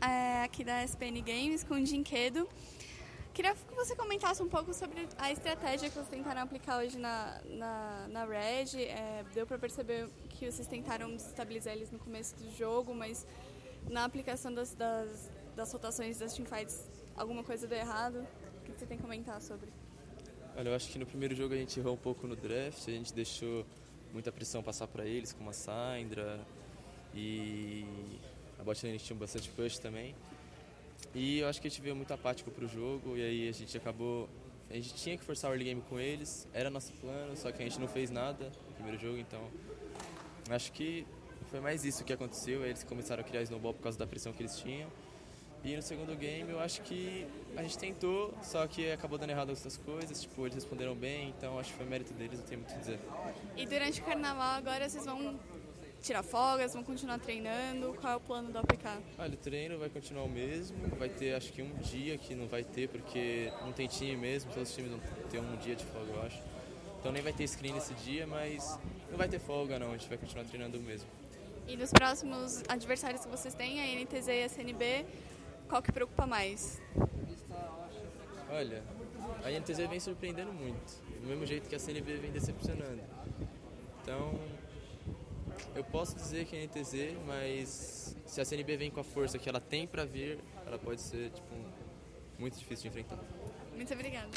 É, aqui da SPN Games, com o Dinquedo. Queria que você comentasse um pouco sobre a estratégia que vocês tentaram aplicar hoje na, na, na Red. É, deu para perceber que vocês tentaram desestabilizar eles no começo do jogo, mas na aplicação das, das, das rotações das teamfights, alguma coisa deu errado? O que você tem a comentar sobre? Olha, eu acho que no primeiro jogo a gente errou um pouco no draft, a gente deixou muita pressão passar para eles, como a Sandra e a botlane tinha bastante push também. E eu acho que a gente veio muito apático pro jogo e aí a gente acabou. A gente tinha que forçar o early game com eles, era nosso plano, só que a gente não fez nada no primeiro jogo, então acho que foi mais isso que aconteceu. Eles começaram a criar snowball por causa da pressão que eles tinham. E no segundo game eu acho que a gente tentou, só que acabou dando errado outras coisas, tipo, eles responderam bem, então acho que foi mérito deles, não tenho muito a dizer. E durante o carnaval agora vocês vão tirar folgas, vão continuar treinando? Qual é o plano do APK? Olha, o treino vai continuar o mesmo, vai ter acho que um dia que não vai ter, porque não tem time mesmo, todos os times vão ter um dia de folga, eu acho. Então nem vai ter screen nesse dia, mas não vai ter folga não, a gente vai continuar treinando mesmo. E nos próximos adversários que vocês têm, a NTZ e a CNB, qual que preocupa mais? Olha, a NTZ vem surpreendendo muito, do mesmo jeito que a CNB vem decepcionando. Então, eu posso dizer que é NTZ, mas se a CNB vem com a força que ela tem para vir, ela pode ser tipo, muito difícil de enfrentar. Muito obrigada.